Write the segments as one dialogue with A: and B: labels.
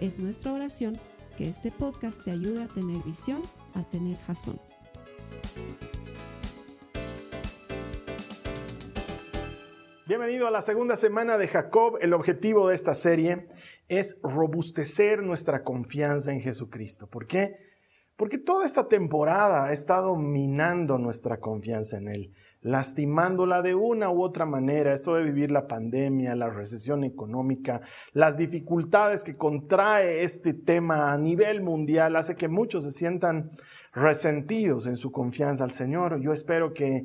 A: Es nuestra oración que este podcast te ayude a tener visión, a tener jazón.
B: Bienvenido a la segunda semana de Jacob. El objetivo de esta serie es robustecer nuestra confianza en Jesucristo. ¿Por qué? Porque toda esta temporada ha estado minando nuestra confianza en Él, lastimándola de una u otra manera. Esto de vivir la pandemia, la recesión económica, las dificultades que contrae este tema a nivel mundial, hace que muchos se sientan resentidos en su confianza al Señor. Yo espero que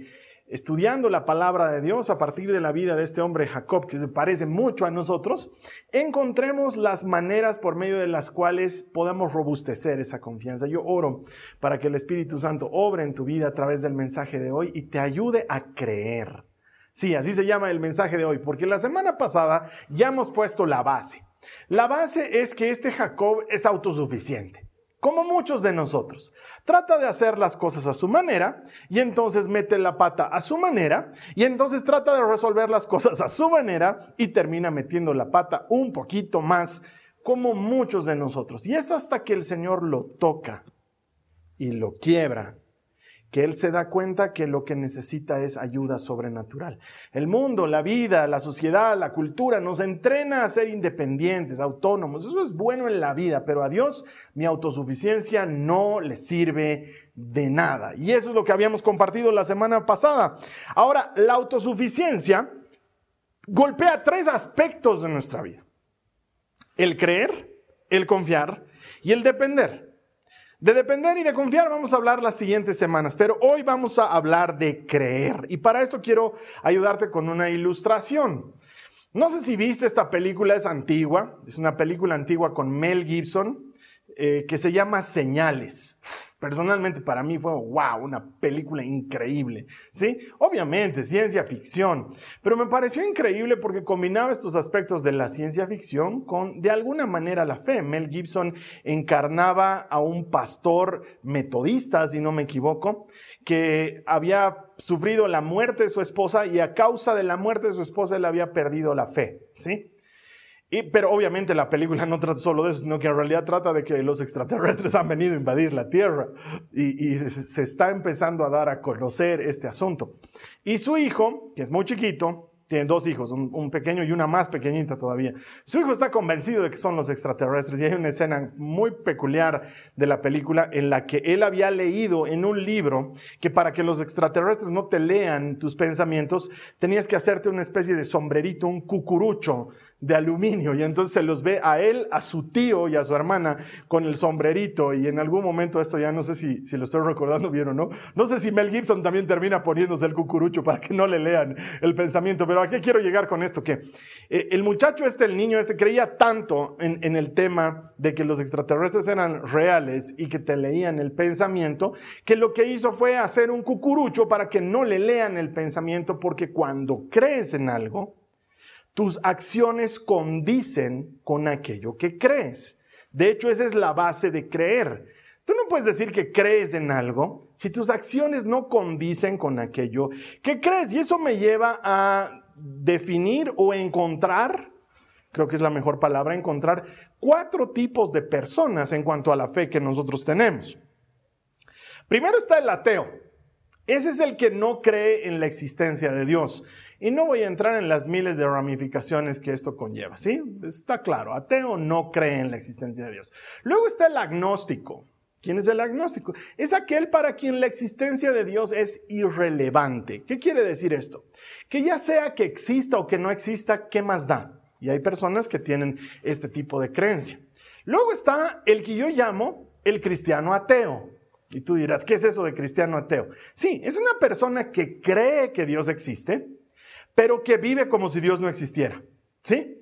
B: estudiando la palabra de Dios a partir de la vida de este hombre Jacob, que se parece mucho a nosotros, encontremos las maneras por medio de las cuales podamos robustecer esa confianza. Yo oro para que el Espíritu Santo obre en tu vida a través del mensaje de hoy y te ayude a creer. Sí, así se llama el mensaje de hoy, porque la semana pasada ya hemos puesto la base. La base es que este Jacob es autosuficiente como muchos de nosotros. Trata de hacer las cosas a su manera y entonces mete la pata a su manera y entonces trata de resolver las cosas a su manera y termina metiendo la pata un poquito más como muchos de nosotros. Y es hasta que el Señor lo toca y lo quiebra que él se da cuenta que lo que necesita es ayuda sobrenatural. El mundo, la vida, la sociedad, la cultura nos entrena a ser independientes, autónomos. Eso es bueno en la vida, pero a Dios mi autosuficiencia no le sirve de nada. Y eso es lo que habíamos compartido la semana pasada. Ahora, la autosuficiencia golpea tres aspectos de nuestra vida. El creer, el confiar y el depender. De depender y de confiar vamos a hablar las siguientes semanas, pero hoy vamos a hablar de creer. Y para esto quiero ayudarte con una ilustración. No sé si viste esta película, es antigua, es una película antigua con Mel Gibson eh, que se llama Señales personalmente para mí fue, wow, una película increíble, ¿sí? Obviamente, ciencia ficción, pero me pareció increíble porque combinaba estos aspectos de la ciencia ficción con, de alguna manera, la fe. Mel Gibson encarnaba a un pastor metodista, si no me equivoco, que había sufrido la muerte de su esposa y a causa de la muerte de su esposa él había perdido la fe, ¿sí? Pero obviamente la película no trata solo de eso, sino que en realidad trata de que los extraterrestres han venido a invadir la Tierra y, se está empezando a dar a conocer este asunto. Y su hijo, que es muy chiquito, tiene dos hijos, un, pequeño y una más pequeñita todavía. Su hijo está convencido de que son los extraterrestres y hay una escena muy peculiar de la película en la que él había leído en un libro que para que los extraterrestres no te lean tus pensamientos, tenías que hacerte una especie de sombrerito, un cucurucho de aluminio. Y entonces se los ve a él, a su tío y a su hermana con el sombrerito. Y en algún momento esto ya no sé si, si lo estoy recordando bien o no, no sé si Mel Gibson también termina poniéndose el cucurucho para que no le lean el pensamiento, pero ¿a qué quiero llegar con esto? Que eh, el muchacho este, el niño este, creía tanto en, en el tema de que los extraterrestres eran reales y que te leían el pensamiento, que lo que hizo fue hacer un cucurucho para que no le lean el pensamiento porque cuando crees en algo, tus acciones condicen con aquello que crees. De hecho, esa es la base de creer. Tú no puedes decir que crees en algo si tus acciones no condicen con aquello que crees. Y eso me lleva a definir o encontrar, creo que es la mejor palabra, encontrar cuatro tipos de personas en cuanto a la fe que nosotros tenemos. Primero está el ateo. Ese es el que no cree en la existencia de Dios. Y no voy a entrar en las miles de ramificaciones que esto conlleva, ¿sí? Está claro, ateo no cree en la existencia de Dios. Luego está el agnóstico. ¿Quién es el agnóstico? Es aquel para quien la existencia de Dios es irrelevante. ¿Qué quiere decir esto? Que ya sea que exista o que no exista, ¿qué más da? Y hay personas que tienen este tipo de creencia. Luego está el que yo llamo el cristiano ateo. Y tú dirás, ¿qué es eso de cristiano ateo? Sí, es una persona que cree que Dios existe, pero que vive como si Dios no existiera. ¿Sí?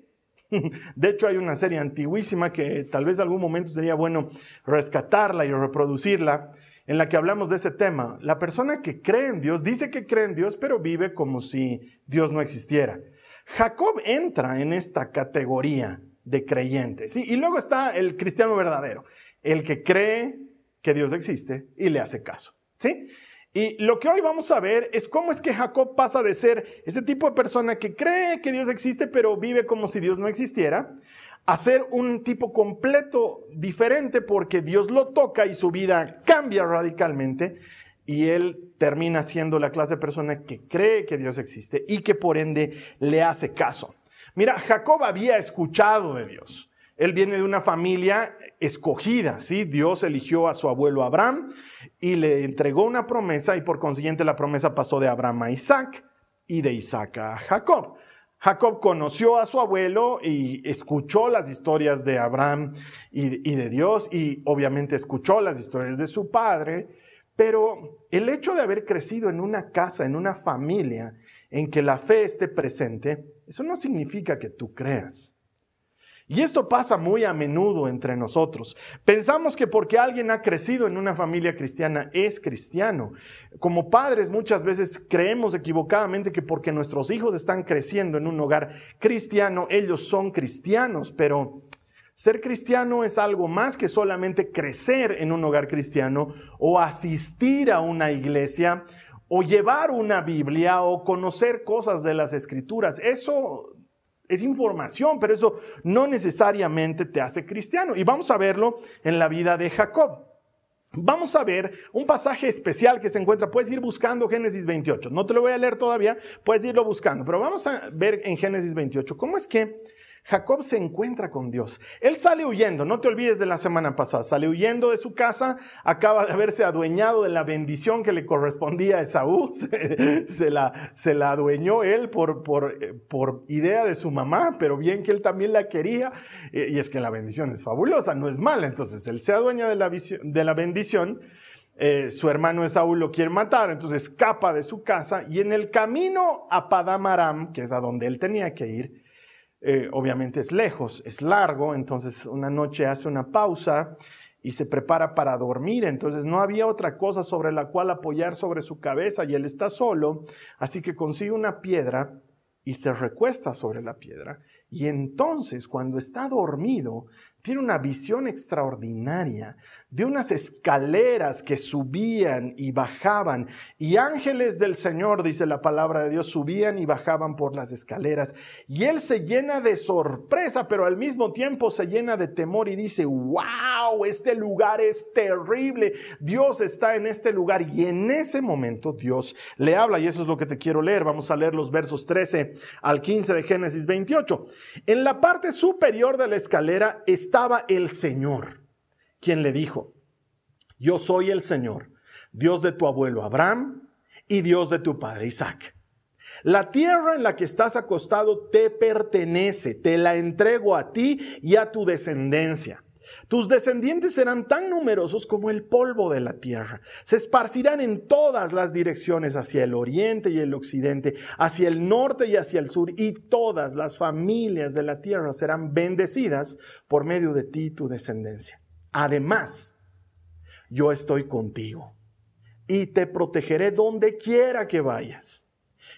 B: De hecho, hay una serie antiguísima que tal vez algún momento sería bueno rescatarla y reproducirla, en la que hablamos de ese tema. La persona que cree en Dios dice que cree en Dios, pero vive como si Dios no existiera. Jacob entra en esta categoría de creyentes. Y luego está el cristiano verdadero, el que cree que Dios existe y le hace caso. ¿Sí? Y lo que hoy vamos a ver es cómo es que Jacob pasa de ser ese tipo de persona que cree que Dios existe, pero vive como si Dios no existiera, a ser un tipo completo diferente porque Dios lo toca y su vida cambia radicalmente y él termina siendo la clase de persona que cree que Dios existe y que por ende le hace caso. Mira, Jacob había escuchado de Dios. Él viene de una familia escogida, ¿sí? Dios eligió a su abuelo Abraham y le entregó una promesa y por consiguiente la promesa pasó de Abraham a Isaac y de Isaac a Jacob. Jacob conoció a su abuelo y escuchó las historias de Abraham y, de Dios y obviamente escuchó las historias de su padre, pero el hecho de haber crecido en una casa, en una familia en que la fe esté presente, eso no significa que tú creas. Y esto pasa muy a menudo entre nosotros. Pensamos que porque alguien ha crecido en una familia cristiana es cristiano. Como padres muchas veces creemos equivocadamente que porque nuestros hijos están creciendo en un hogar cristiano, ellos son cristianos, pero ser cristiano es algo más que solamente crecer en un hogar cristiano o asistir a una iglesia o llevar una Biblia o conocer cosas de las escrituras. Eso es información, pero eso no necesariamente te hace cristiano. Y vamos a verlo en la vida de Jacob. Vamos a ver un pasaje especial que se encuentra, puedes ir buscando Génesis 28. No te lo voy a leer todavía, puedes irlo buscando, pero vamos a ver en Génesis 28 cómo es que Jacob se encuentra con Dios. Él sale huyendo, no te olvides de la semana pasada, sale huyendo de su casa, acaba de haberse adueñado de la bendición que le correspondía a Esaú, se, la, se la adueñó él por, por, por, idea de su mamá, pero bien que él también la quería, eh, y es que la bendición es fabulosa, no es mala, entonces él se adueña de la, de la bendición. Eh, su hermano Esaú lo quiere matar, entonces escapa de su casa y en el camino a Padamaram, que es a donde él tenía que ir, eh, obviamente es lejos, es largo, entonces una noche hace una pausa y se prepara para dormir, entonces no había otra cosa sobre la cual apoyar sobre su cabeza y él está solo, así que consigue una piedra y se recuesta sobre la piedra y entonces cuando está dormido tiene una visión extraordinaria de unas escaleras que subían y bajaban, y ángeles del Señor, dice la palabra de Dios, subían y bajaban por las escaleras. Y él se llena de sorpresa, pero al mismo tiempo se llena de temor y dice, wow, este lugar es terrible, Dios está en este lugar. Y en ese momento Dios le habla, y eso es lo que te quiero leer. Vamos a leer los versos 13 al 15 de Génesis 28. En la parte superior de la escalera estaba el Señor quien le dijo, yo soy el Señor, Dios de tu abuelo Abraham y Dios de tu padre Isaac. La tierra en la que estás acostado te pertenece, te la entrego a ti y a tu descendencia. Tus descendientes serán tan numerosos como el polvo de la tierra. Se esparcirán en todas las direcciones, hacia el oriente y el occidente, hacia el norte y hacia el sur, y todas las familias de la tierra serán bendecidas por medio de ti y tu descendencia. Además, yo estoy contigo y te protegeré donde quiera que vayas.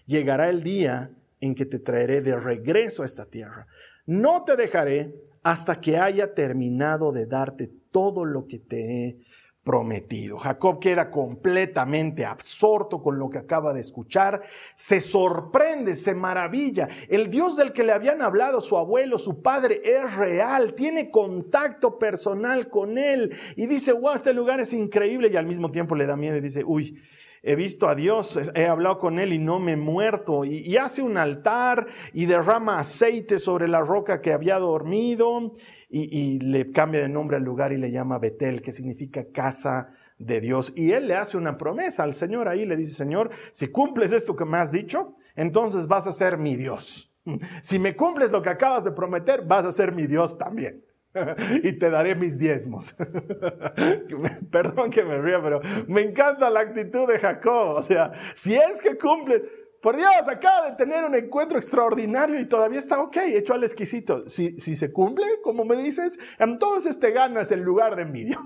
B: Llegará el día en que te traeré de regreso a esta tierra. No te dejaré hasta que haya terminado de darte todo lo que te he prometido. Jacob queda completamente absorto con lo que acaba de escuchar, se sorprende, se maravilla. El Dios del que le habían hablado su abuelo, su padre, es real, tiene contacto personal con él y dice, wow, este lugar es increíble y al mismo tiempo le da miedo y dice, uy, he visto a Dios, he hablado con Él y no me he muerto. Y, y, hace un altar y derrama aceite sobre la roca que había dormido y, le cambia de nombre al lugar y le llama Betel, que significa casa de Dios. Y él le hace una promesa al Señor ahí, le dice, Señor, si cumples esto que me has dicho, entonces vas a ser mi Dios. Si me cumples lo que acabas de prometer, vas a ser mi Dios también. y te daré mis diezmos. Perdón que me ría, pero me encanta la actitud de Jacob. O sea, si es que cumple, por Dios, acaba de tener un encuentro extraordinario y todavía está ok, hecho al exquisito. Si, si se cumple, como me dices, entonces te ganas el lugar de mi Dios.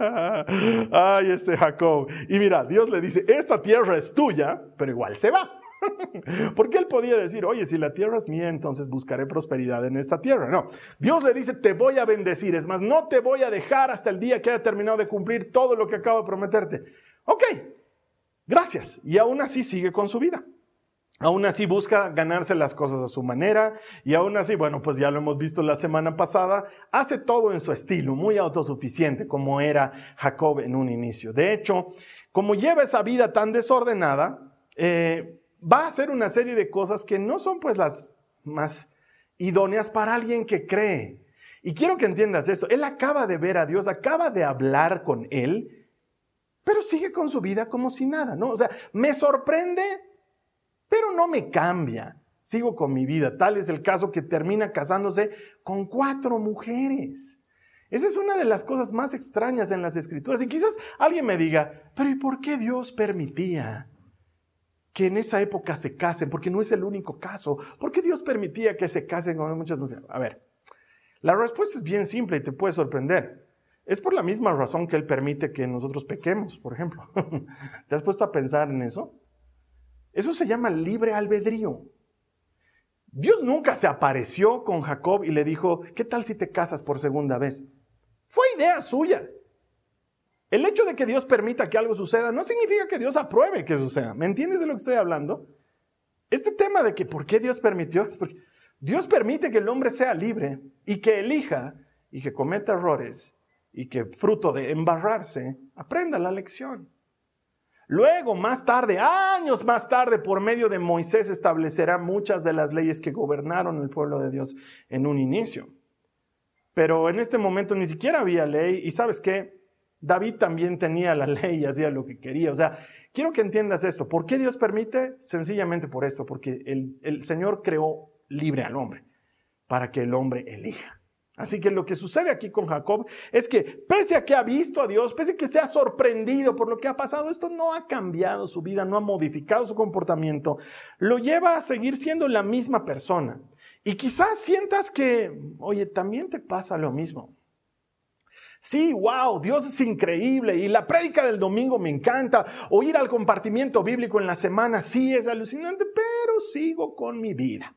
B: Ay, este Jacob. Y mira, Dios le dice, esta tierra es tuya, pero igual se va. Porque él podía decir, oye, si la tierra es mía, entonces buscaré prosperidad en esta tierra. No, Dios le dice, te voy a bendecir. Es más, no te voy a dejar hasta el día que haya terminado de cumplir todo lo que acabo de prometerte. Ok, gracias. Y aún así sigue con su vida. Aún así busca ganarse las cosas a su manera y aún así, bueno, pues ya lo hemos visto la semana pasada, hace todo en su estilo, muy autosuficiente como era Jacob en un inicio. De hecho, como lleva esa vida tan desordenada, eh, va a hacer una serie de cosas que no son pues las más idóneas para alguien que cree. Y quiero que entiendas eso. Él acaba de ver a Dios, acaba de hablar con Él, pero sigue con su vida como si nada, ¿no? O sea, me sorprende, pero no me cambia. Sigo con mi vida. Tal es el caso que termina casándose con cuatro mujeres. Esa es una de las cosas más extrañas en las escrituras. Y quizás alguien me diga, pero ¿y por qué Dios permitía que en esa época se casen, porque no es el único caso. ¿Por qué Dios permitía que se casen con muchas mujeres? A ver, la respuesta es bien simple y te puede sorprender. Es por la misma razón que Él permite que nosotros pequemos, por ejemplo. ¿Te has puesto a pensar en eso? Eso se llama libre albedrío. Dios nunca se apareció con Jacob y le dijo, ¿qué tal si te casas por segunda vez? Fue idea suya. El hecho de que Dios permita que algo suceda no significa que Dios apruebe que suceda. ¿Me entiendes de lo que estoy hablando? Este tema de que por qué Dios permitió Dios permite que el hombre sea libre y que elija y que cometa errores y que fruto de embarrarse aprenda la lección. Luego, más tarde, años más tarde, por medio de Moisés establecerá muchas de las leyes que gobernaron el pueblo de Dios en un inicio. Pero en este momento ni siquiera había ley y sabes qué, David también tenía la ley y hacía lo que quería. O sea, quiero que entiendas esto. ¿Por qué Dios permite? Sencillamente por esto, porque el, el Señor creó libre al hombre, para que el hombre elija. Así que lo que sucede aquí con Jacob es que pese a que ha visto a Dios, pese a que se ha sorprendido por lo que ha pasado, esto no ha cambiado su vida, no ha modificado su comportamiento, lo lleva a seguir siendo la misma persona. Y quizás sientas que, oye, también te pasa lo mismo. Sí, wow, Dios es increíble y la prédica del domingo me encanta. O ir al compartimiento bíblico en la semana, sí, es alucinante, pero sigo con mi vida.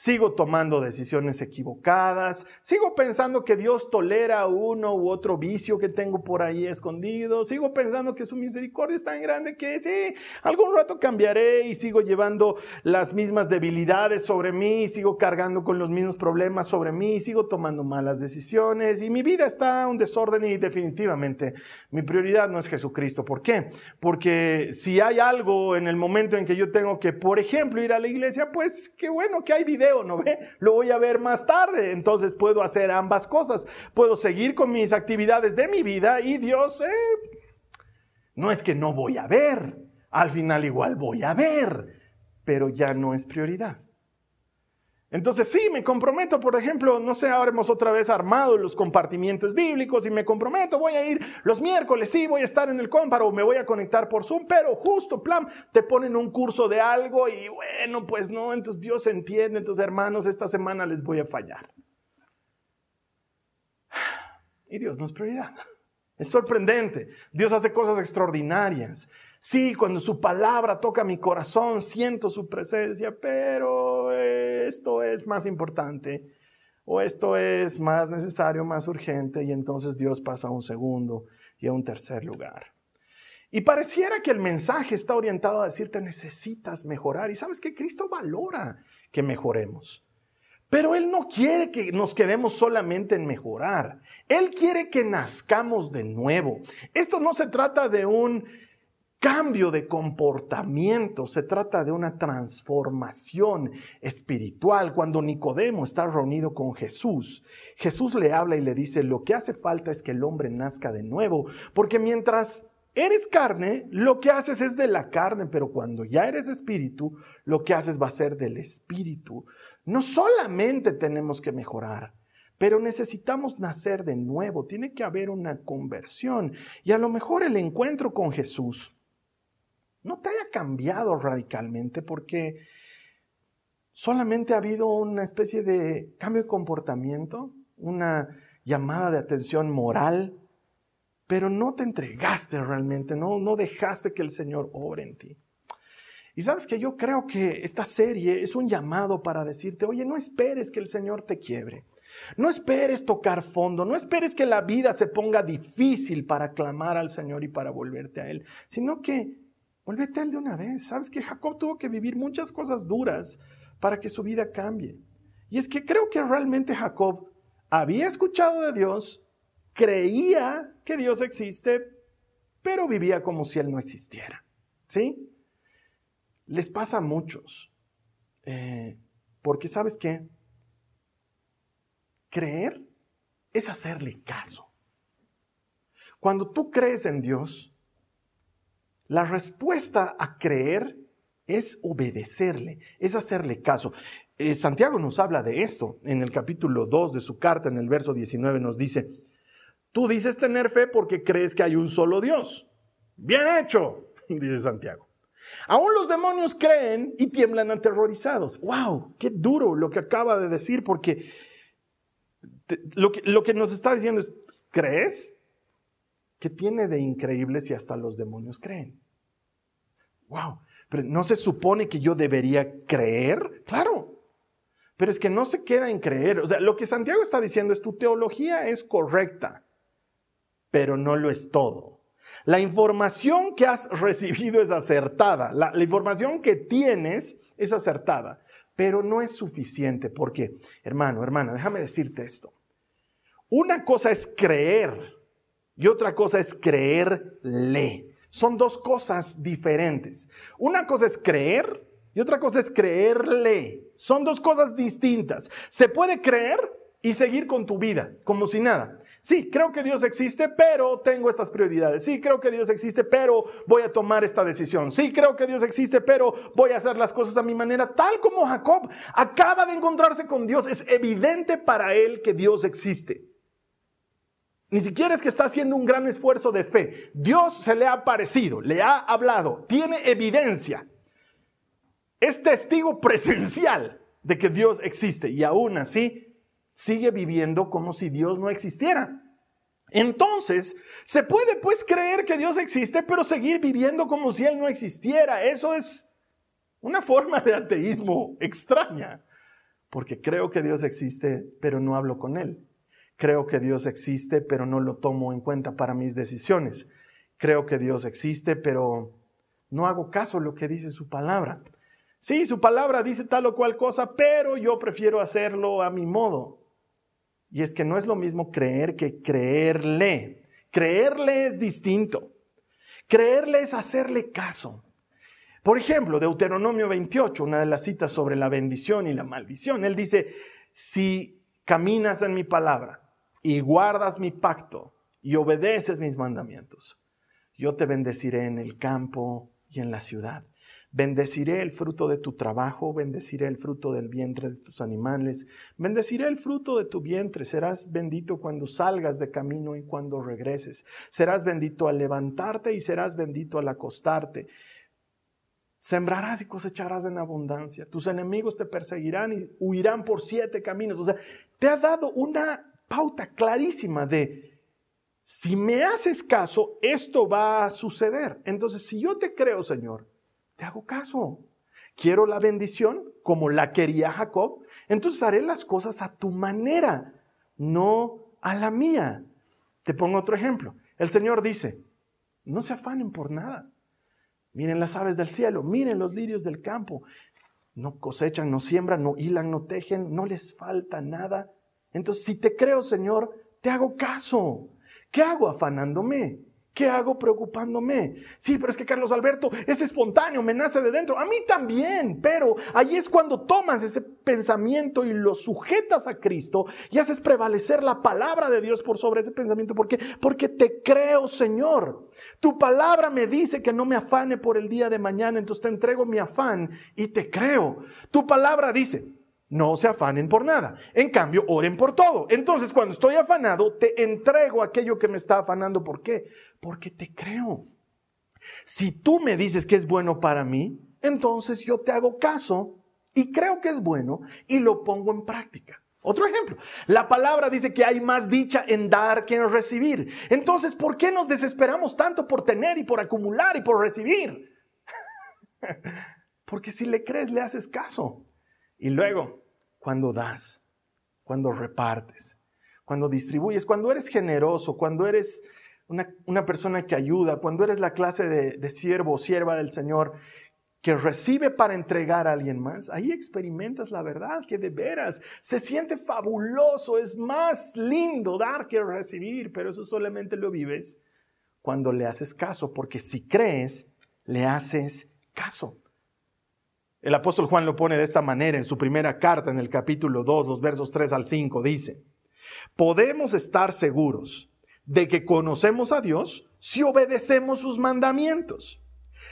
B: Sigo tomando decisiones equivocadas, sigo pensando que Dios tolera uno u otro vicio que tengo por ahí escondido, sigo pensando que su misericordia es tan grande que sí, algún rato cambiaré y sigo llevando las mismas debilidades sobre mí, sigo cargando con los mismos problemas sobre mí, sigo tomando malas decisiones y mi vida está un desorden y definitivamente mi prioridad no es Jesucristo. ¿Por qué? Porque si hay algo en el momento en que yo tengo que, por ejemplo, ir a la iglesia, pues qué bueno que hay video ¿no ve? Lo voy a ver más tarde. Entonces puedo hacer ambas cosas. Puedo seguir con mis actividades de mi vida y Dios, eh, no es que no voy a ver. Al final igual voy a ver, pero ya no es prioridad. Entonces sí, me comprometo, por ejemplo, no sé, ahora hemos otra vez armado los compartimientos bíblicos y me comprometo, voy a ir los miércoles, sí, voy a estar en el comparo, o me voy a conectar por Zoom, pero justo, plan, te ponen un curso de algo y bueno, pues no, entonces Dios entiende, entonces hermanos, esta semana les voy a fallar. Y Dios no es prioridad. Es sorprendente. Dios hace cosas extraordinarias. Sí, cuando su palabra toca mi corazón, siento su presencia, pero esto es más importante o esto es más necesario, más urgente, y entonces Dios pasa a un segundo y a un tercer lugar. Y pareciera que el mensaje está orientado a decirte necesitas mejorar. Y sabes que Cristo valora que mejoremos. Pero Él no quiere que nos quedemos solamente en mejorar. Él quiere que nazcamos de nuevo. Esto no se trata de un cambio de comportamiento, se trata de una transformación espiritual. Cuando Nicodemo está reunido con Jesús, Jesús le habla y le dice, lo que hace falta es que el hombre nazca de nuevo, porque mientras eres carne, lo que haces es de la carne, pero cuando ya eres espíritu, lo que haces va a ser del espíritu. No solamente tenemos que mejorar, pero necesitamos nacer de nuevo, tiene que haber una conversión. Y a lo mejor el encuentro con Jesús no te haya cambiado radicalmente porque solamente ha habido una especie de cambio de comportamiento, una llamada de atención moral, pero no te entregaste realmente, no, no dejaste que el Señor obre en ti. Y sabes que yo creo que esta serie es un llamado para decirte, oye, no esperes que el Señor te quiebre. No esperes tocar fondo, no esperes que la vida se ponga difícil para clamar al Señor y para volverte a Él, sino que vuélvete a Él de una vez. Sabes que Jacob tuvo que vivir muchas cosas duras para que su vida cambie. Y es que creo que realmente Jacob había escuchado de Dios, creía que Dios existe, pero vivía como si Él no existiera. ¿Sí? Les pasa a muchos. Eh, porque sabes qué? Creer es hacerle caso. Cuando tú crees en Dios, la respuesta a creer es obedecerle, es hacerle caso. Eh, Santiago nos habla de esto en el capítulo 2 de su carta, en el verso 19 nos dice, tú dices tener fe porque crees que hay un solo Dios. Bien hecho, dice Santiago. Aún los demonios creen y tiemblan aterrorizados. ¡Wow! ¡Qué duro lo que acaba de decir! Porque lo, que, lo que nos está diciendo es, ¿crees? ¿Qué tiene de increíble si hasta los demonios creen? ¡Wow! Pero ¿no se supone que yo debería creer? Claro. Pero es que no se queda en creer. O sea, lo que Santiago está diciendo es tu teología es correcta, pero no lo es todo. La información que has recibido es acertada. La, la información que tienes es acertada, pero no es suficiente. Porque, hermano, hermana, déjame decirte esto. Una cosa es creer y otra cosa es creerle. Son dos cosas diferentes. Una cosa es creer y otra cosa es creerle. Son dos cosas distintas. Se puede creer y seguir con tu vida como si nada. Sí, creo que Dios existe, pero tengo estas prioridades. Sí, creo que Dios existe, pero voy a tomar esta decisión. Sí, creo que Dios existe, pero voy a hacer las cosas a mi manera. Tal como Jacob acaba de encontrarse con Dios, es evidente para él que Dios existe. Ni siquiera es que está haciendo un gran esfuerzo de fe. Dios se le ha aparecido, le ha hablado, tiene evidencia. Es testigo presencial de que Dios existe y aún así sigue viviendo como si Dios no existiera. Entonces, se puede pues creer que Dios existe, pero seguir viviendo como si Él no existiera. Eso es una forma de ateísmo extraña, porque creo que Dios existe, pero no hablo con Él. Creo que Dios existe, pero no lo tomo en cuenta para mis decisiones. Creo que Dios existe, pero no hago caso a lo que dice su palabra. Sí, su palabra dice tal o cual cosa, pero yo prefiero hacerlo a mi modo. Y es que no es lo mismo creer que creerle. Creerle es distinto. Creerle es hacerle caso. Por ejemplo, Deuteronomio 28, una de las citas sobre la bendición y la maldición, él dice, si caminas en mi palabra, y guardas mi pacto y obedeces mis mandamientos, yo te bendeciré en el campo y en la ciudad. Bendeciré el fruto de tu trabajo, bendeciré el fruto del vientre de tus animales, bendeciré el fruto de tu vientre. Serás bendito cuando salgas de camino y cuando regreses. Serás bendito al levantarte y serás bendito al acostarte. Sembrarás y cosecharás en abundancia. Tus enemigos te perseguirán y huirán por siete caminos. O sea, te ha dado una pauta clarísima de, si me haces caso, esto va a suceder. Entonces, si yo te creo, Señor, te hago caso. Quiero la bendición como la quería Jacob, entonces haré las cosas a tu manera, no a la mía. Te pongo otro ejemplo. El Señor dice, no se afanen por nada. Miren las aves del cielo, miren los lirios del campo. No cosechan, no siembran, no hilan, no tejen, no les falta nada. Entonces, si te creo, Señor, te hago caso. ¿Qué hago afanándome? ¿Qué hago preocupándome? Sí, pero es que Carlos Alberto es espontáneo, me nace de dentro. A mí también, pero ahí es cuando tomas ese pensamiento y lo sujetas a Cristo y haces prevalecer la palabra de Dios por sobre ese pensamiento. ¿Por qué? Porque te creo, Señor. Tu palabra me dice que no me afane por el día de mañana, entonces te entrego mi afán y te creo. Tu palabra dice, no se afanen por nada. En cambio, oren por todo. Entonces, cuando estoy afanado, te entrego aquello que me está afanando. ¿Por qué? Porque te creo. Si tú me dices que es bueno para mí, entonces yo te hago caso y creo que es bueno y lo pongo en práctica. Otro ejemplo, la palabra dice que hay más dicha en dar que en recibir. Entonces, ¿por qué nos desesperamos tanto por tener y por acumular y por recibir? Porque si le crees, le haces caso. Y luego, cuando das, cuando repartes, cuando distribuyes, cuando eres generoso, cuando eres una, persona que ayuda, cuando eres la clase de, de siervo o sierva del Señor que recibe para entregar a alguien más, ahí experimentas la verdad, que de veras se siente fabuloso, es más lindo dar que recibir, pero eso solamente lo vives cuando le haces caso, porque si crees, le haces caso. El apóstol Juan lo pone de esta manera en su primera carta, en el capítulo 2, los versos 3 al 5, dice, podemos estar seguros de que conocemos a Dios si obedecemos sus mandamientos.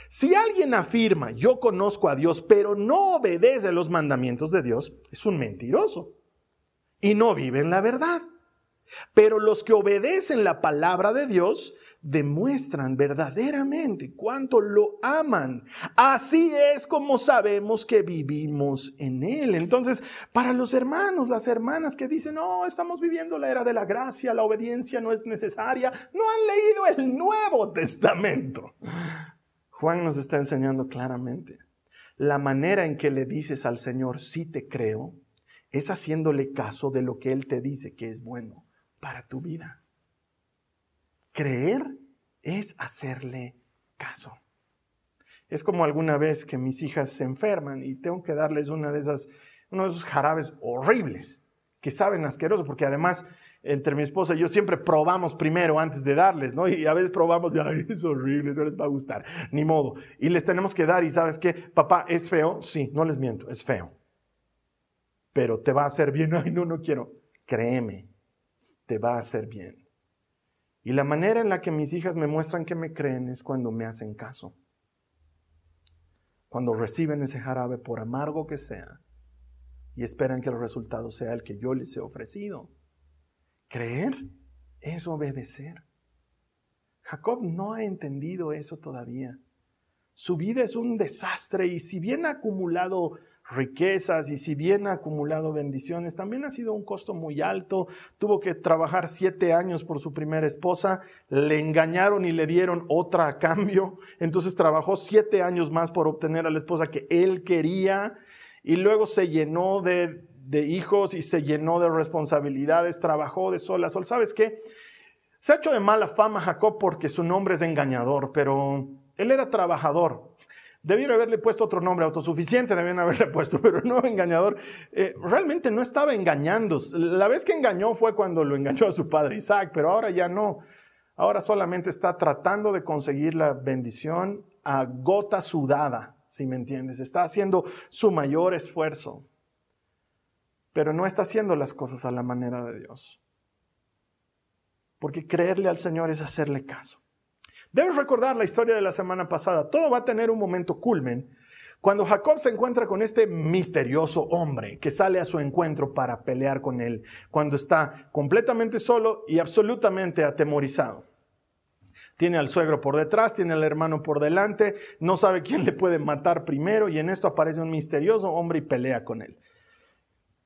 B: Si alguien afirma, yo conozco a Dios, pero no obedece los mandamientos de Dios, es un mentiroso y no vive en la verdad. Pero los que obedecen la palabra de Dios demuestran verdaderamente cuánto lo aman. Así es como sabemos que vivimos en Él. Entonces, para los hermanos, las hermanas que dicen, no, estamos viviendo la era de la gracia, la obediencia no es necesaria, no han leído el Nuevo Testamento. Juan nos está enseñando claramente. La manera en que le dices al Señor, sí te creo, es haciéndole caso de lo que Él te dice que es bueno para tu vida. Creer es hacerle caso. Es como alguna vez que mis hijas se enferman y tengo que darles una de esas, uno de esos jarabes horribles que saben asqueroso, porque además entre mi esposa y yo siempre probamos primero antes de darles, ¿no? Y a veces probamos y, ay, es horrible, no les va a gustar, ni modo. Y les tenemos que dar y sabes qué, papá, ¿es feo? Sí, no les miento, es feo. Pero te va a hacer bien, ay, no, no quiero. Créeme, te va a hacer bien. Y la manera en la que mis hijas me muestran que me creen es cuando me hacen caso. Cuando reciben ese jarabe, por amargo que sea, y esperan que el resultado sea el que yo les he ofrecido. Creer es obedecer. Jacob no ha entendido eso todavía. Su vida es un desastre y si bien ha acumulado riquezas y si bien ha acumulado bendiciones, también ha sido un costo muy alto. Tuvo que trabajar siete años por su primera esposa, le engañaron y le dieron otra a cambio. Entonces trabajó siete años más por obtener a la esposa que él quería y luego se llenó de de hijos y se llenó de responsabilidades, trabajó de sol a sol. ¿Sabes qué? Se ha hecho de mala fama Jacob porque su nombre es engañador, pero él era trabajador. Debieron haberle puesto otro nombre, autosuficiente debieron haberle puesto, pero no engañador. Eh, realmente no estaba engañando. La vez que engañó fue cuando lo engañó a su padre Isaac, pero ahora ya no. Ahora solamente está tratando de conseguir la bendición a gota sudada, si me entiendes. Está haciendo su mayor esfuerzo pero no está haciendo las cosas a la manera de Dios. Porque creerle al Señor es hacerle caso. Debes recordar la historia de la semana pasada. Todo va a tener un momento culmen cuando Jacob se encuentra con este misterioso hombre que sale a su encuentro para pelear con él, cuando está completamente solo y absolutamente atemorizado. Tiene al suegro por detrás, tiene al hermano por delante, no sabe quién le puede matar primero y en esto aparece un misterioso hombre y pelea con él.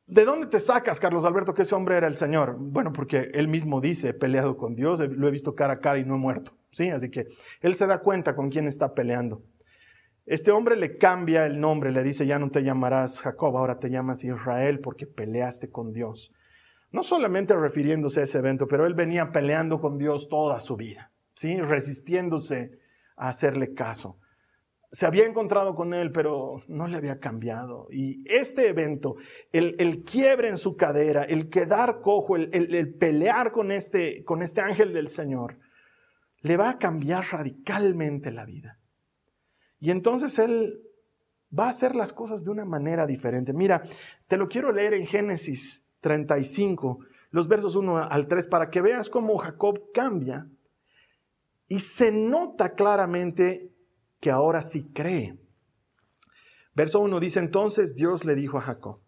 B: ¿De dónde te sacas, Carlos Alberto, que ese hombre era el Señor? Bueno, porque él mismo dice, he peleado con Dios, lo he visto cara a cara y no he muerto. ¿Sí? Así que él se da cuenta con quién está peleando. Este hombre le cambia el nombre, le dice, ya no te llamarás Jacob, ahora te llamas Israel porque peleaste con Dios. No solamente refiriéndose a ese evento, pero él venía peleando con Dios toda su vida, ¿sí? resistiéndose a hacerle caso se había encontrado con él, pero no le había cambiado. Y este evento, el, quiebre en su cadera, el quedar cojo, el, pelear con este, con este ángel del Señor, le va a cambiar radicalmente la vida. Y entonces él va a hacer las cosas de una manera diferente. Mira, te lo quiero leer en Génesis 35, los versos 1 al 3, para que veas cómo Jacob cambia. Y se nota claramente que ahora sí cree. Verso 1 dice entonces Dios le dijo a Jacob,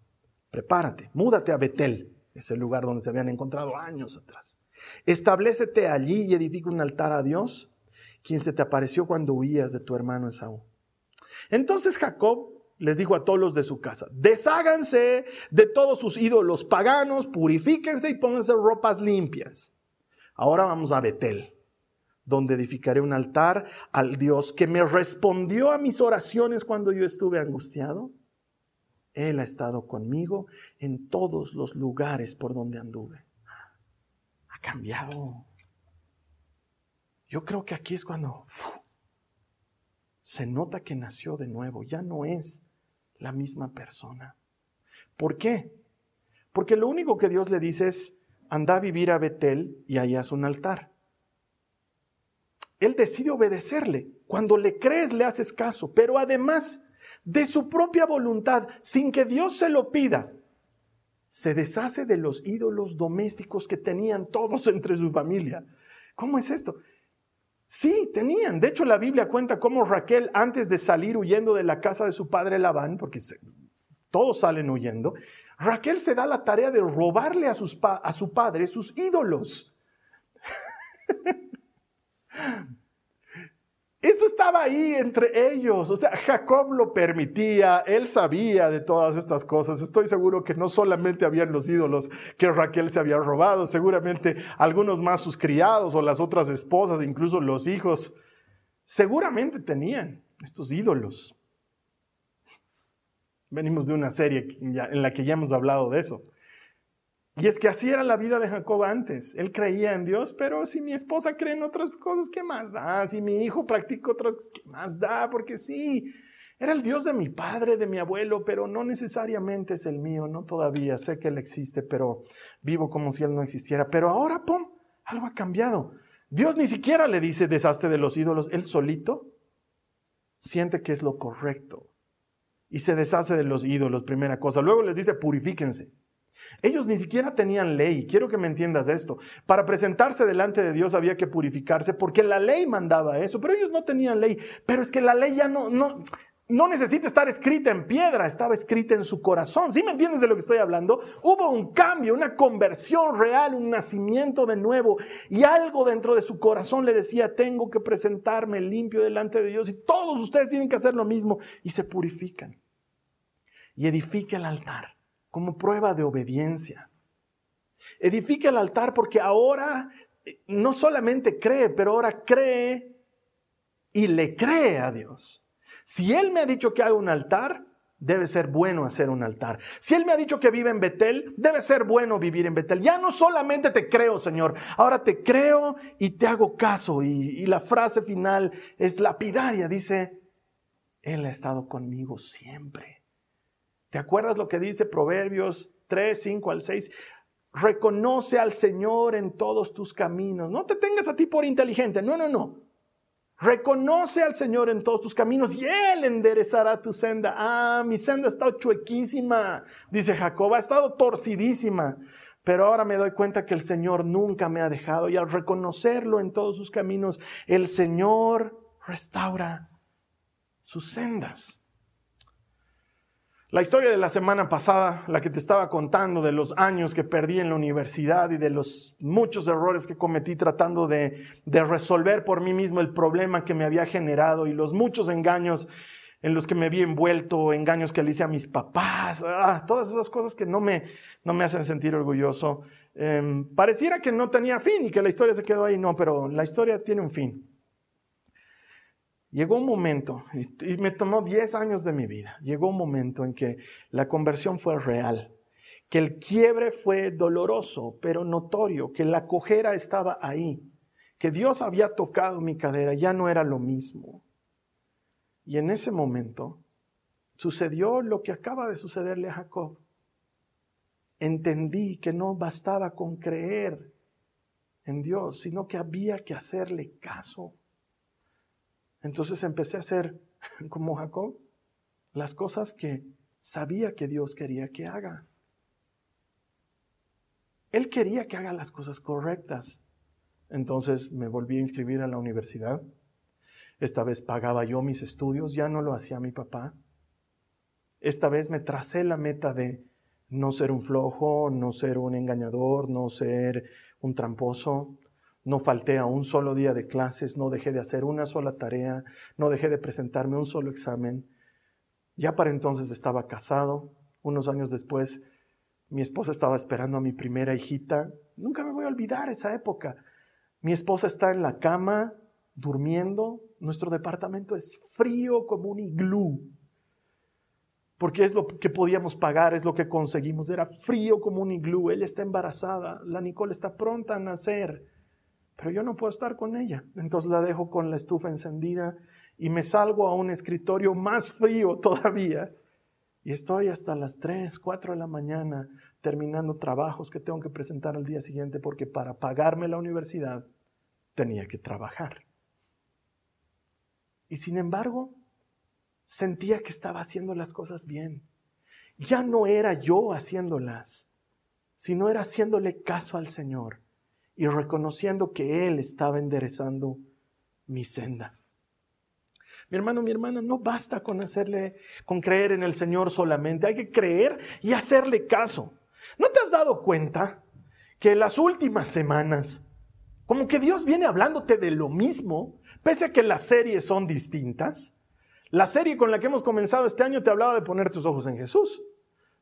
B: prepárate, múdate a Betel, ese lugar donde se habían encontrado años atrás. Establecete allí y edifica un altar a Dios quien se te apareció cuando huías de tu hermano Esaú. Entonces Jacob les dijo a todos los de su casa, desháganse de todos sus ídolos paganos, purifíquense y pónganse ropas limpias. Ahora vamos a Betel, donde edificaré un altar al Dios que me respondió a mis oraciones cuando yo estuve angustiado. Él ha estado conmigo en todos los lugares por donde anduve. Cambiado. Yo creo que aquí es cuando se nota que nació de nuevo, ya no es la misma persona. ¿Por qué? Porque lo único que Dios le dice es, anda a vivir a Betel y allá es un altar. Él decide obedecerle. Cuando le crees, le haces caso. Pero además, de su propia voluntad, sin que Dios se lo pida, se deshace de los ídolos domésticos que tenían todos entre su familia. ¿Cómo es esto? Sí, tenían. De hecho, la Biblia cuenta cómo Raquel, antes de salir huyendo de la casa de su padre Labán, porque todos salen huyendo, Raquel se da la tarea de robarle a, a su padre sus ídolos. Esto estaba ahí entre ellos, o sea, Jacob lo permitía, él sabía de todas estas cosas. Estoy seguro que no solamente habían los ídolos que Raquel se había robado, seguramente algunos más sus criados o las otras esposas, incluso los hijos, seguramente tenían estos ídolos. Venimos de una serie en la que ya hemos hablado de eso. Y es que así era la vida de Jacob antes. Él creía en Dios, pero si mi esposa cree en otras cosas, ¿qué más da? Si mi hijo practica otras cosas, ¿qué más da? Porque sí, era el Dios de mi padre, de mi abuelo, pero no necesariamente es el mío, no todavía. Sé que Él existe, pero vivo como si Él no existiera. Pero ahora, ¡pum!, algo ha cambiado. Dios ni siquiera le dice deshazte de los ídolos. Él solito siente que es lo correcto. Y se deshace de los ídolos, primera cosa. Luego les dice, purifíquense. Ellos ni siquiera tenían ley, quiero que me entiendas esto. Para presentarse delante de Dios había que purificarse porque la ley mandaba eso, pero ellos no tenían ley. Pero es que la ley ya no, no, no necesita estar escrita en piedra, estaba escrita en su corazón. ¿Sí me entiendes de lo que estoy hablando? Hubo un cambio, una conversión real, un nacimiento de nuevo y algo dentro de su corazón le decía, tengo que presentarme limpio delante de Dios y todos ustedes tienen que hacer lo mismo y se purifican. Y edifica el altar como prueba de obediencia. Edifica el altar porque ahora eh, no solamente cree, pero ahora cree y le cree a Dios. Si Él me ha dicho que haga un altar, debe ser bueno hacer un altar. Si Él me ha dicho que vive en Betel, debe ser bueno vivir en Betel. Ya no solamente te creo, Señor, ahora te creo y te hago caso. Y, y la frase final es lapidaria, dice, Él ha estado conmigo siempre. ¿Te acuerdas lo que dice Proverbios 3, 5 al 6? Reconoce al Señor en todos tus caminos. No te tengas a ti por inteligente. No, no, no. Reconoce al Señor en todos tus caminos y Él enderezará tu senda. Ah, mi senda está chuequísima, dice Jacob, ha estado torcidísima. Pero ahora me doy cuenta que el Señor nunca me ha dejado y al reconocerlo en todos sus caminos, el Señor restaura sus sendas. La historia de la semana pasada, la que te estaba contando de los años que perdí en la universidad y de los muchos errores que cometí tratando de, resolver por mí mismo el problema que me había generado y los muchos engaños en los que me vi envuelto, engaños que le hice a mis papás, ah, todas esas cosas que no me, no me hacen sentir orgulloso. Em, pareciera que no tenía fin y que la historia se quedó ahí, no, pero la historia tiene un fin. Llegó un momento, y me tomó 10 años de mi vida, llegó un momento en que la conversión fue real, que el quiebre fue doloroso, pero notorio, que la cojera estaba ahí, que Dios había tocado mi cadera, ya no era lo mismo. Y en ese momento sucedió lo que acaba de sucederle a Jacob. Entendí que no bastaba con creer en Dios, sino que había que hacerle caso. Entonces empecé a hacer como Jacob las cosas que sabía que Dios quería que haga. Él quería que haga las cosas correctas. Entonces me volví a inscribir a la universidad. Esta vez pagaba yo mis estudios, ya no lo hacía mi papá. Esta vez me tracé la meta de no ser un flojo, no ser un engañador, no ser un tramposo, No falté a un solo día de clases, no dejé de hacer una sola tarea, no dejé de presentarme un solo examen. Ya para entonces estaba casado. Unos años después, mi esposa estaba esperando a mi primera hijita. Nunca me voy a olvidar esa época. Mi esposa está en la cama, durmiendo. Nuestro departamento es frío como un iglú. Porque es lo que podíamos pagar, es lo que conseguimos. Era frío como un iglú. Ella está embarazada. La Nicole está pronta a nacer pero yo no puedo estar con ella. Entonces la dejo con la estufa encendida y me salgo a un escritorio más frío todavía. Y estoy hasta las 3, 4 de la mañana terminando trabajos que tengo que presentar al día siguiente porque para pagarme la universidad tenía que trabajar. Y sin embargo, sentía que estaba haciendo las cosas bien. Ya no era yo haciéndolas, sino era haciéndole caso al Señor y reconociendo que Él estaba enderezando mi senda. Mi hermano, mi hermana, no basta con hacerle, con creer en el Señor solamente, hay que creer y hacerle caso. ¿No te has dado cuenta que en las últimas semanas, como que Dios viene hablándote de lo mismo, pese a que las series son distintas? La serie con la que hemos comenzado este año te hablaba de poner tus ojos en Jesús.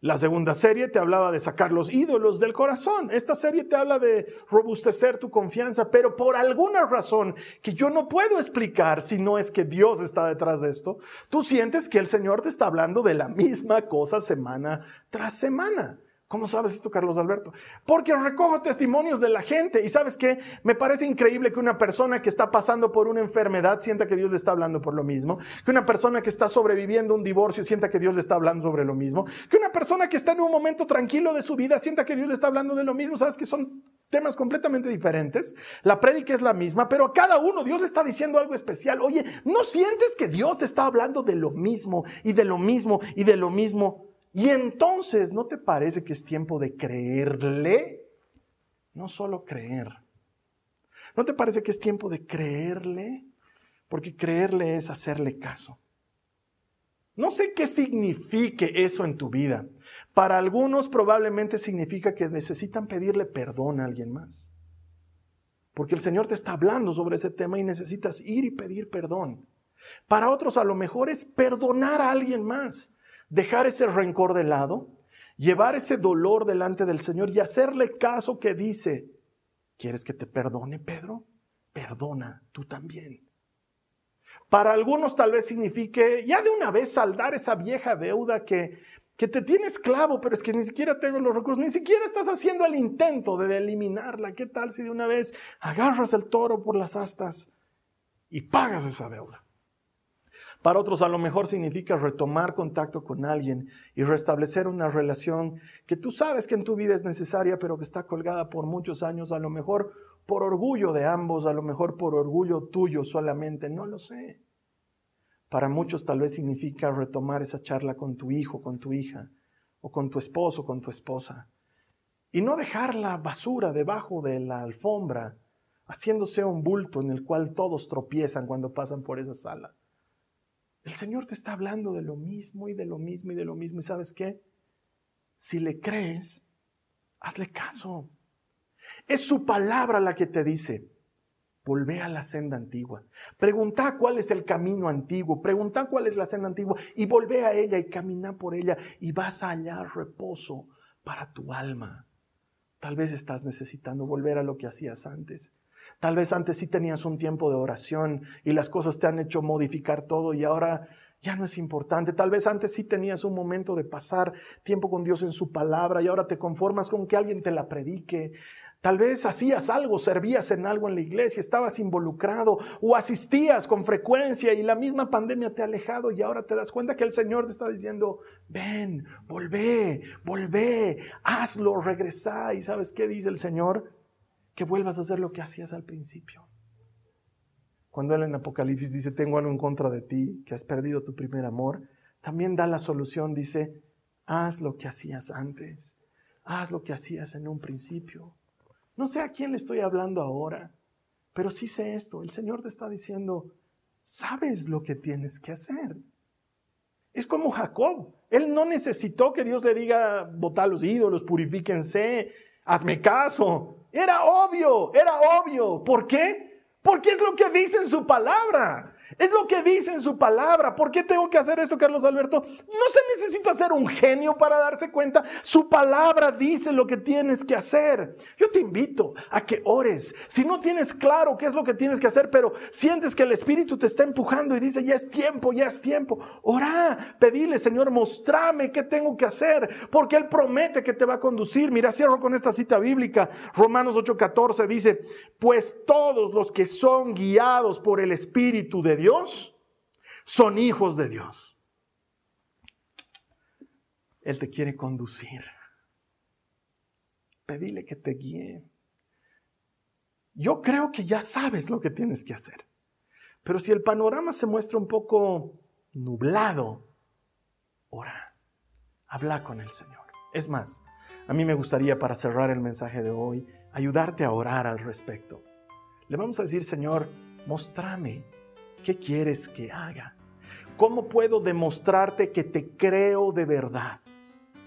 B: La segunda serie te hablaba de sacar los ídolos del corazón. Esta serie te habla de robustecer tu confianza, pero por alguna razón que yo no puedo explicar si no es que Dios está detrás de esto, tú sientes que el Señor te está hablando de la misma cosa semana tras semana. ¿Cómo sabes esto, Carlos Alberto? Porque recojo testimonios de la gente. Y sabes qué, me parece increíble que una persona que está pasando por una enfermedad sienta que Dios le está hablando por lo mismo, que una persona que está sobreviviendo un divorcio sienta que Dios le está hablando sobre lo mismo, que una persona que está en un momento tranquilo de su vida sienta que Dios le está hablando de lo mismo, sabes que son temas completamente diferentes, la prédica es la misma, pero a cada uno Dios le está diciendo algo especial. Oye, ¿no sientes que Dios está hablando de lo mismo y de lo mismo y de lo mismo? Y entonces, ¿no te parece que es tiempo de creerle? No solo creer. ¿No te parece que es tiempo de creerle? Porque creerle es hacerle caso. No sé qué signifique eso en tu vida. Para algunos probablemente significa que necesitan pedirle perdón a alguien más. Porque el Señor te está hablando sobre ese tema y necesitas ir y pedir perdón. Para otros a lo mejor es perdonar a alguien más dejar ese rencor de lado, llevar ese dolor delante del Señor y hacerle caso que dice, ¿quieres que te perdone, Pedro? Perdona tú también. Para algunos tal vez signifique ya de una vez saldar esa vieja deuda que, que te tiene esclavo, pero es que ni siquiera tengo los recursos, ni siquiera estás haciendo el intento de eliminarla. ¿Qué tal si de una vez agarras el toro por las astas y pagas esa deuda? Para otros a lo mejor significa retomar contacto con alguien y restablecer una relación que tú sabes que en tu vida es necesaria, pero que está colgada por muchos años, a lo mejor por orgullo de ambos, a lo mejor por orgullo tuyo solamente, no lo sé. Para muchos tal vez significa retomar esa charla con tu hijo, con tu hija, o con tu esposo, con tu esposa. Y no dejar la basura debajo de la alfombra, haciéndose un bulto en el cual todos tropiezan cuando pasan por esa sala. El Señor te está hablando de lo mismo y de lo mismo y de lo mismo. ¿Y sabes qué? Si le crees, hazle caso. Es su palabra la que te dice, volvé a la senda antigua. Pregunta cuál es el camino antiguo, pregunta cuál es la senda antigua y volvé a ella y camina por ella y vas a hallar reposo para tu alma. Tal vez estás necesitando volver a lo que hacías antes. Tal vez antes sí tenías un tiempo de oración y las cosas te han hecho modificar todo y ahora ya no es importante. Tal vez antes sí tenías un momento de pasar tiempo con Dios en su palabra y ahora te conformas con que alguien te la predique. Tal vez hacías algo, servías en algo en la iglesia, estabas involucrado o asistías con frecuencia y la misma pandemia te ha alejado y ahora te das cuenta que el Señor te está diciendo, ven, volvé, volvé, hazlo, regresá. ¿Y sabes qué dice el Señor? Que vuelvas a hacer lo que hacías al principio. Cuando Él en Apocalipsis dice, tengo algo en contra de ti, que has perdido tu primer amor, también da la solución, dice, haz lo que hacías antes, haz lo que hacías en un principio. No sé a quién le estoy hablando ahora, pero sí sé esto, el Señor te está diciendo, sabes lo que tienes que hacer. Es como Jacob, él no necesitó que Dios le diga, botá los ídolos, purifíquense, Hazme caso. Era obvio, era obvio. ¿Por qué? Porque es lo que dice en su palabra. Es lo que dice en su palabra. ¿Por qué tengo que hacer esto, Carlos Alberto? No se necesita ser un genio para darse cuenta. Su palabra dice lo que tienes que hacer. Yo te invito a que ores. Si no tienes claro qué es lo que tienes que hacer, pero sientes que el Espíritu te está empujando y dice, ya es tiempo, ya es tiempo. Ora, pedile, Señor, mostrame qué tengo que hacer, porque Él promete que te va a conducir. Mira, cierro con esta cita bíblica. Romanos 8:14 dice, pues todos los que son guiados por el Espíritu de Dios, Dios son hijos de Dios. Él te quiere conducir. Pedile que te guíe. Yo creo que ya sabes lo que tienes que hacer. Pero si el panorama se muestra un poco nublado, ora, habla con el Señor. Es más, a mí me gustaría para cerrar el mensaje de hoy ayudarte a orar al respecto. Le vamos a decir, Señor, mostrame ¿Qué quieres que haga? ¿Cómo puedo demostrarte que te creo de verdad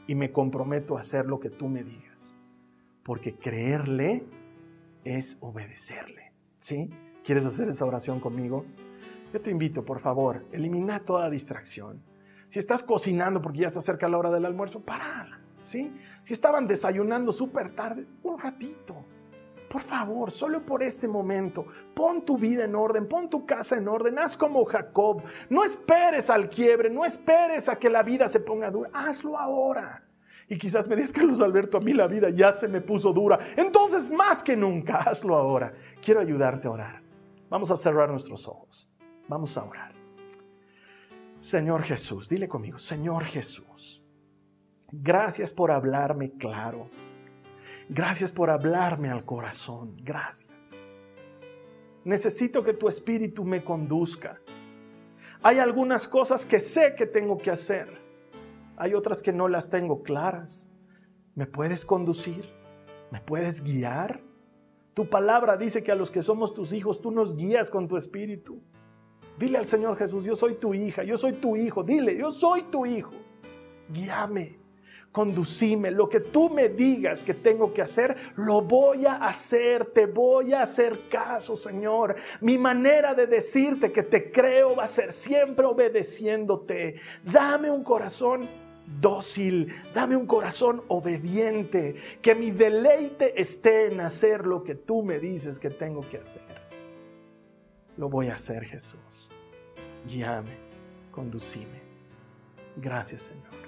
B: y me comprometo a hacer lo que tú me digas? Porque creerle es obedecerle. ¿Sí? ¿Quieres hacer esa oración conmigo? Yo te invito, por favor, elimina toda distracción. Si estás cocinando porque ya se acerca la hora del almuerzo, parala. ¿Sí? Si estaban desayunando súper tarde, un ratito por favor, solo por este momento, pon tu vida en orden, pon tu casa en orden, haz como Jacob. No esperes al quiebre, no esperes a que la vida se ponga dura, hazlo ahora. Y quizás me digas, Carlos Alberto, a mí la vida ya se me puso dura. Entonces, más que nunca, hazlo ahora. Quiero ayudarte a orar. Vamos a cerrar nuestros ojos. Vamos a orar. Señor Jesús, dile conmigo, Señor Jesús, gracias por hablarme claro. Gracias por hablarme al corazón. Gracias. Necesito que tu espíritu me conduzca. Hay algunas cosas que sé que tengo que hacer. Hay otras que no las tengo claras. ¿Me puedes conducir? ¿Me puedes guiar? Tu palabra dice que a los que somos tus hijos tú nos guías con tu espíritu. Dile al Señor Jesús, yo soy tu hija, yo soy tu hijo. Dile, yo soy tu hijo. Guíame conducime, lo que tú me digas que tengo que hacer, lo voy a hacer, te voy a hacer caso, Señor. Mi manera de decirte que te creo va a ser siempre obedeciéndote. Dame un corazón dócil, dame un corazón obediente, que mi deleite esté en hacer lo que tú me dices que tengo que hacer. Lo voy a hacer, Jesús. Guíame, conducime. Gracias, Señor.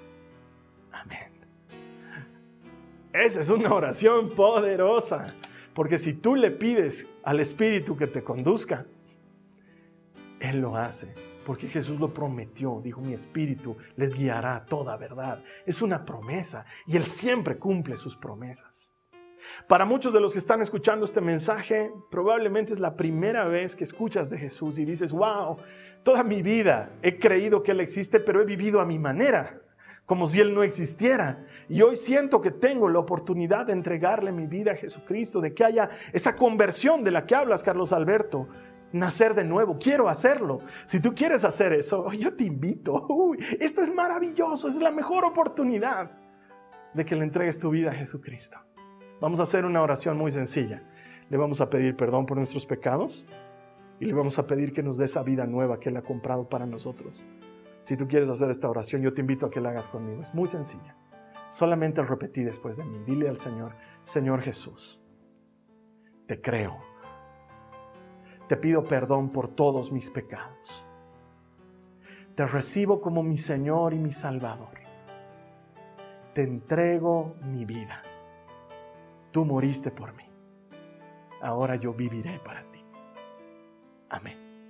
B: Amén. Esa es una oración poderosa, porque si tú le pides al Espíritu que te conduzca, Él lo hace, porque Jesús lo prometió, dijo, mi Espíritu les guiará toda verdad. Es una promesa y Él siempre cumple sus promesas. Para muchos de los que están escuchando este mensaje, probablemente es la primera vez que escuchas de Jesús y dices, wow, toda mi vida he creído que Él existe, pero he vivido a mi manera como si Él no existiera. Y hoy siento que tengo la oportunidad de entregarle mi vida a Jesucristo, de que haya esa conversión de la que hablas, Carlos Alberto. Nacer de nuevo, quiero hacerlo. Si tú quieres hacer eso, yo te invito. esto es maravilloso, es la mejor oportunidad de que le entregues tu vida a Jesucristo. Vamos a hacer una oración muy sencilla. Le vamos a pedir perdón por nuestros pecados y le vamos a pedir que nos dé esa vida nueva que Él ha comprado para nosotros. Si tú quieres hacer esta oración, yo te invito a que la hagas conmigo. Es muy sencilla. Solamente repetí después de mí. Dile al Señor, Señor Jesús, te creo. Te pido perdón por todos mis pecados. Te recibo como mi Señor y mi Salvador. Te entrego mi vida. Tú moriste por mí. Ahora yo viviré para ti. Amén.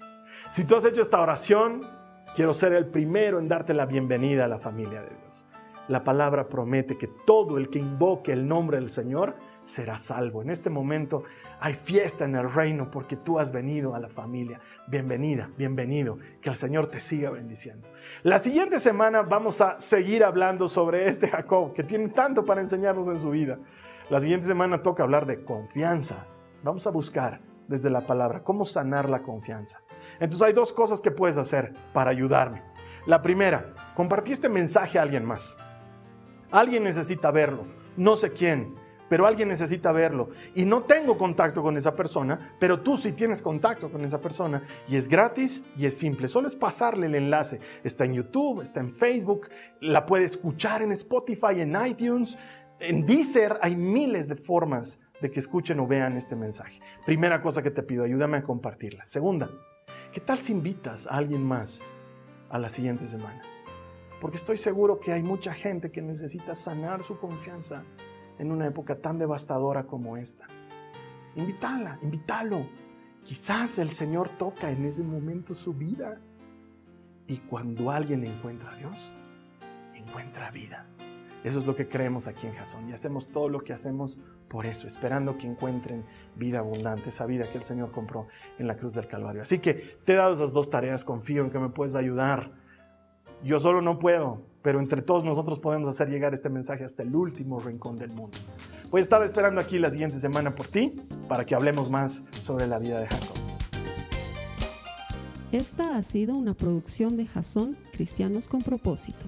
B: Si tú has hecho esta oración, Quiero ser el primero en darte la bienvenida a la familia de Dios. La palabra promete que todo el que invoque el nombre del Señor será salvo. En este momento hay fiesta en el reino porque tú has venido a la familia. Bienvenida, bienvenido. Que el Señor te siga bendiciendo. La siguiente semana vamos a seguir hablando sobre este Jacob que tiene tanto para enseñarnos en su vida. La siguiente semana toca hablar de confianza. Vamos a buscar desde la palabra cómo sanar la confianza. Entonces hay dos cosas que puedes hacer para ayudarme. La primera, compartí este mensaje a alguien más. Alguien necesita verlo, no sé quién, pero alguien necesita verlo. Y no tengo contacto con esa persona, pero tú sí tienes contacto con esa persona. Y es gratis y es simple. Solo es pasarle el enlace. Está en YouTube, está en Facebook, la puede escuchar en Spotify, en iTunes, en Deezer. Hay miles de formas de que escuchen o vean este mensaje. Primera cosa que te pido, ayúdame a compartirla. Segunda, ¿qué tal si invitas a alguien más a la siguiente semana? Porque estoy seguro que hay mucha gente que necesita sanar su confianza en una época tan devastadora como esta. Invítala, invítalo. Quizás el Señor toca en ese momento su vida. Y cuando alguien encuentra a Dios, encuentra vida. Eso es lo que creemos aquí en Jason y hacemos todo lo que hacemos por eso, esperando que encuentren vida abundante, esa vida que el Señor compró en la cruz del Calvario. Así que te he dado esas dos tareas, confío en que me puedes ayudar. Yo solo no puedo, pero entre todos nosotros podemos hacer llegar este mensaje hasta el último rincón del mundo. Voy a estar esperando aquí la siguiente semana por ti para que hablemos más sobre la vida de Jacob.
A: Esta ha sido una producción de Jason Cristianos con propósito.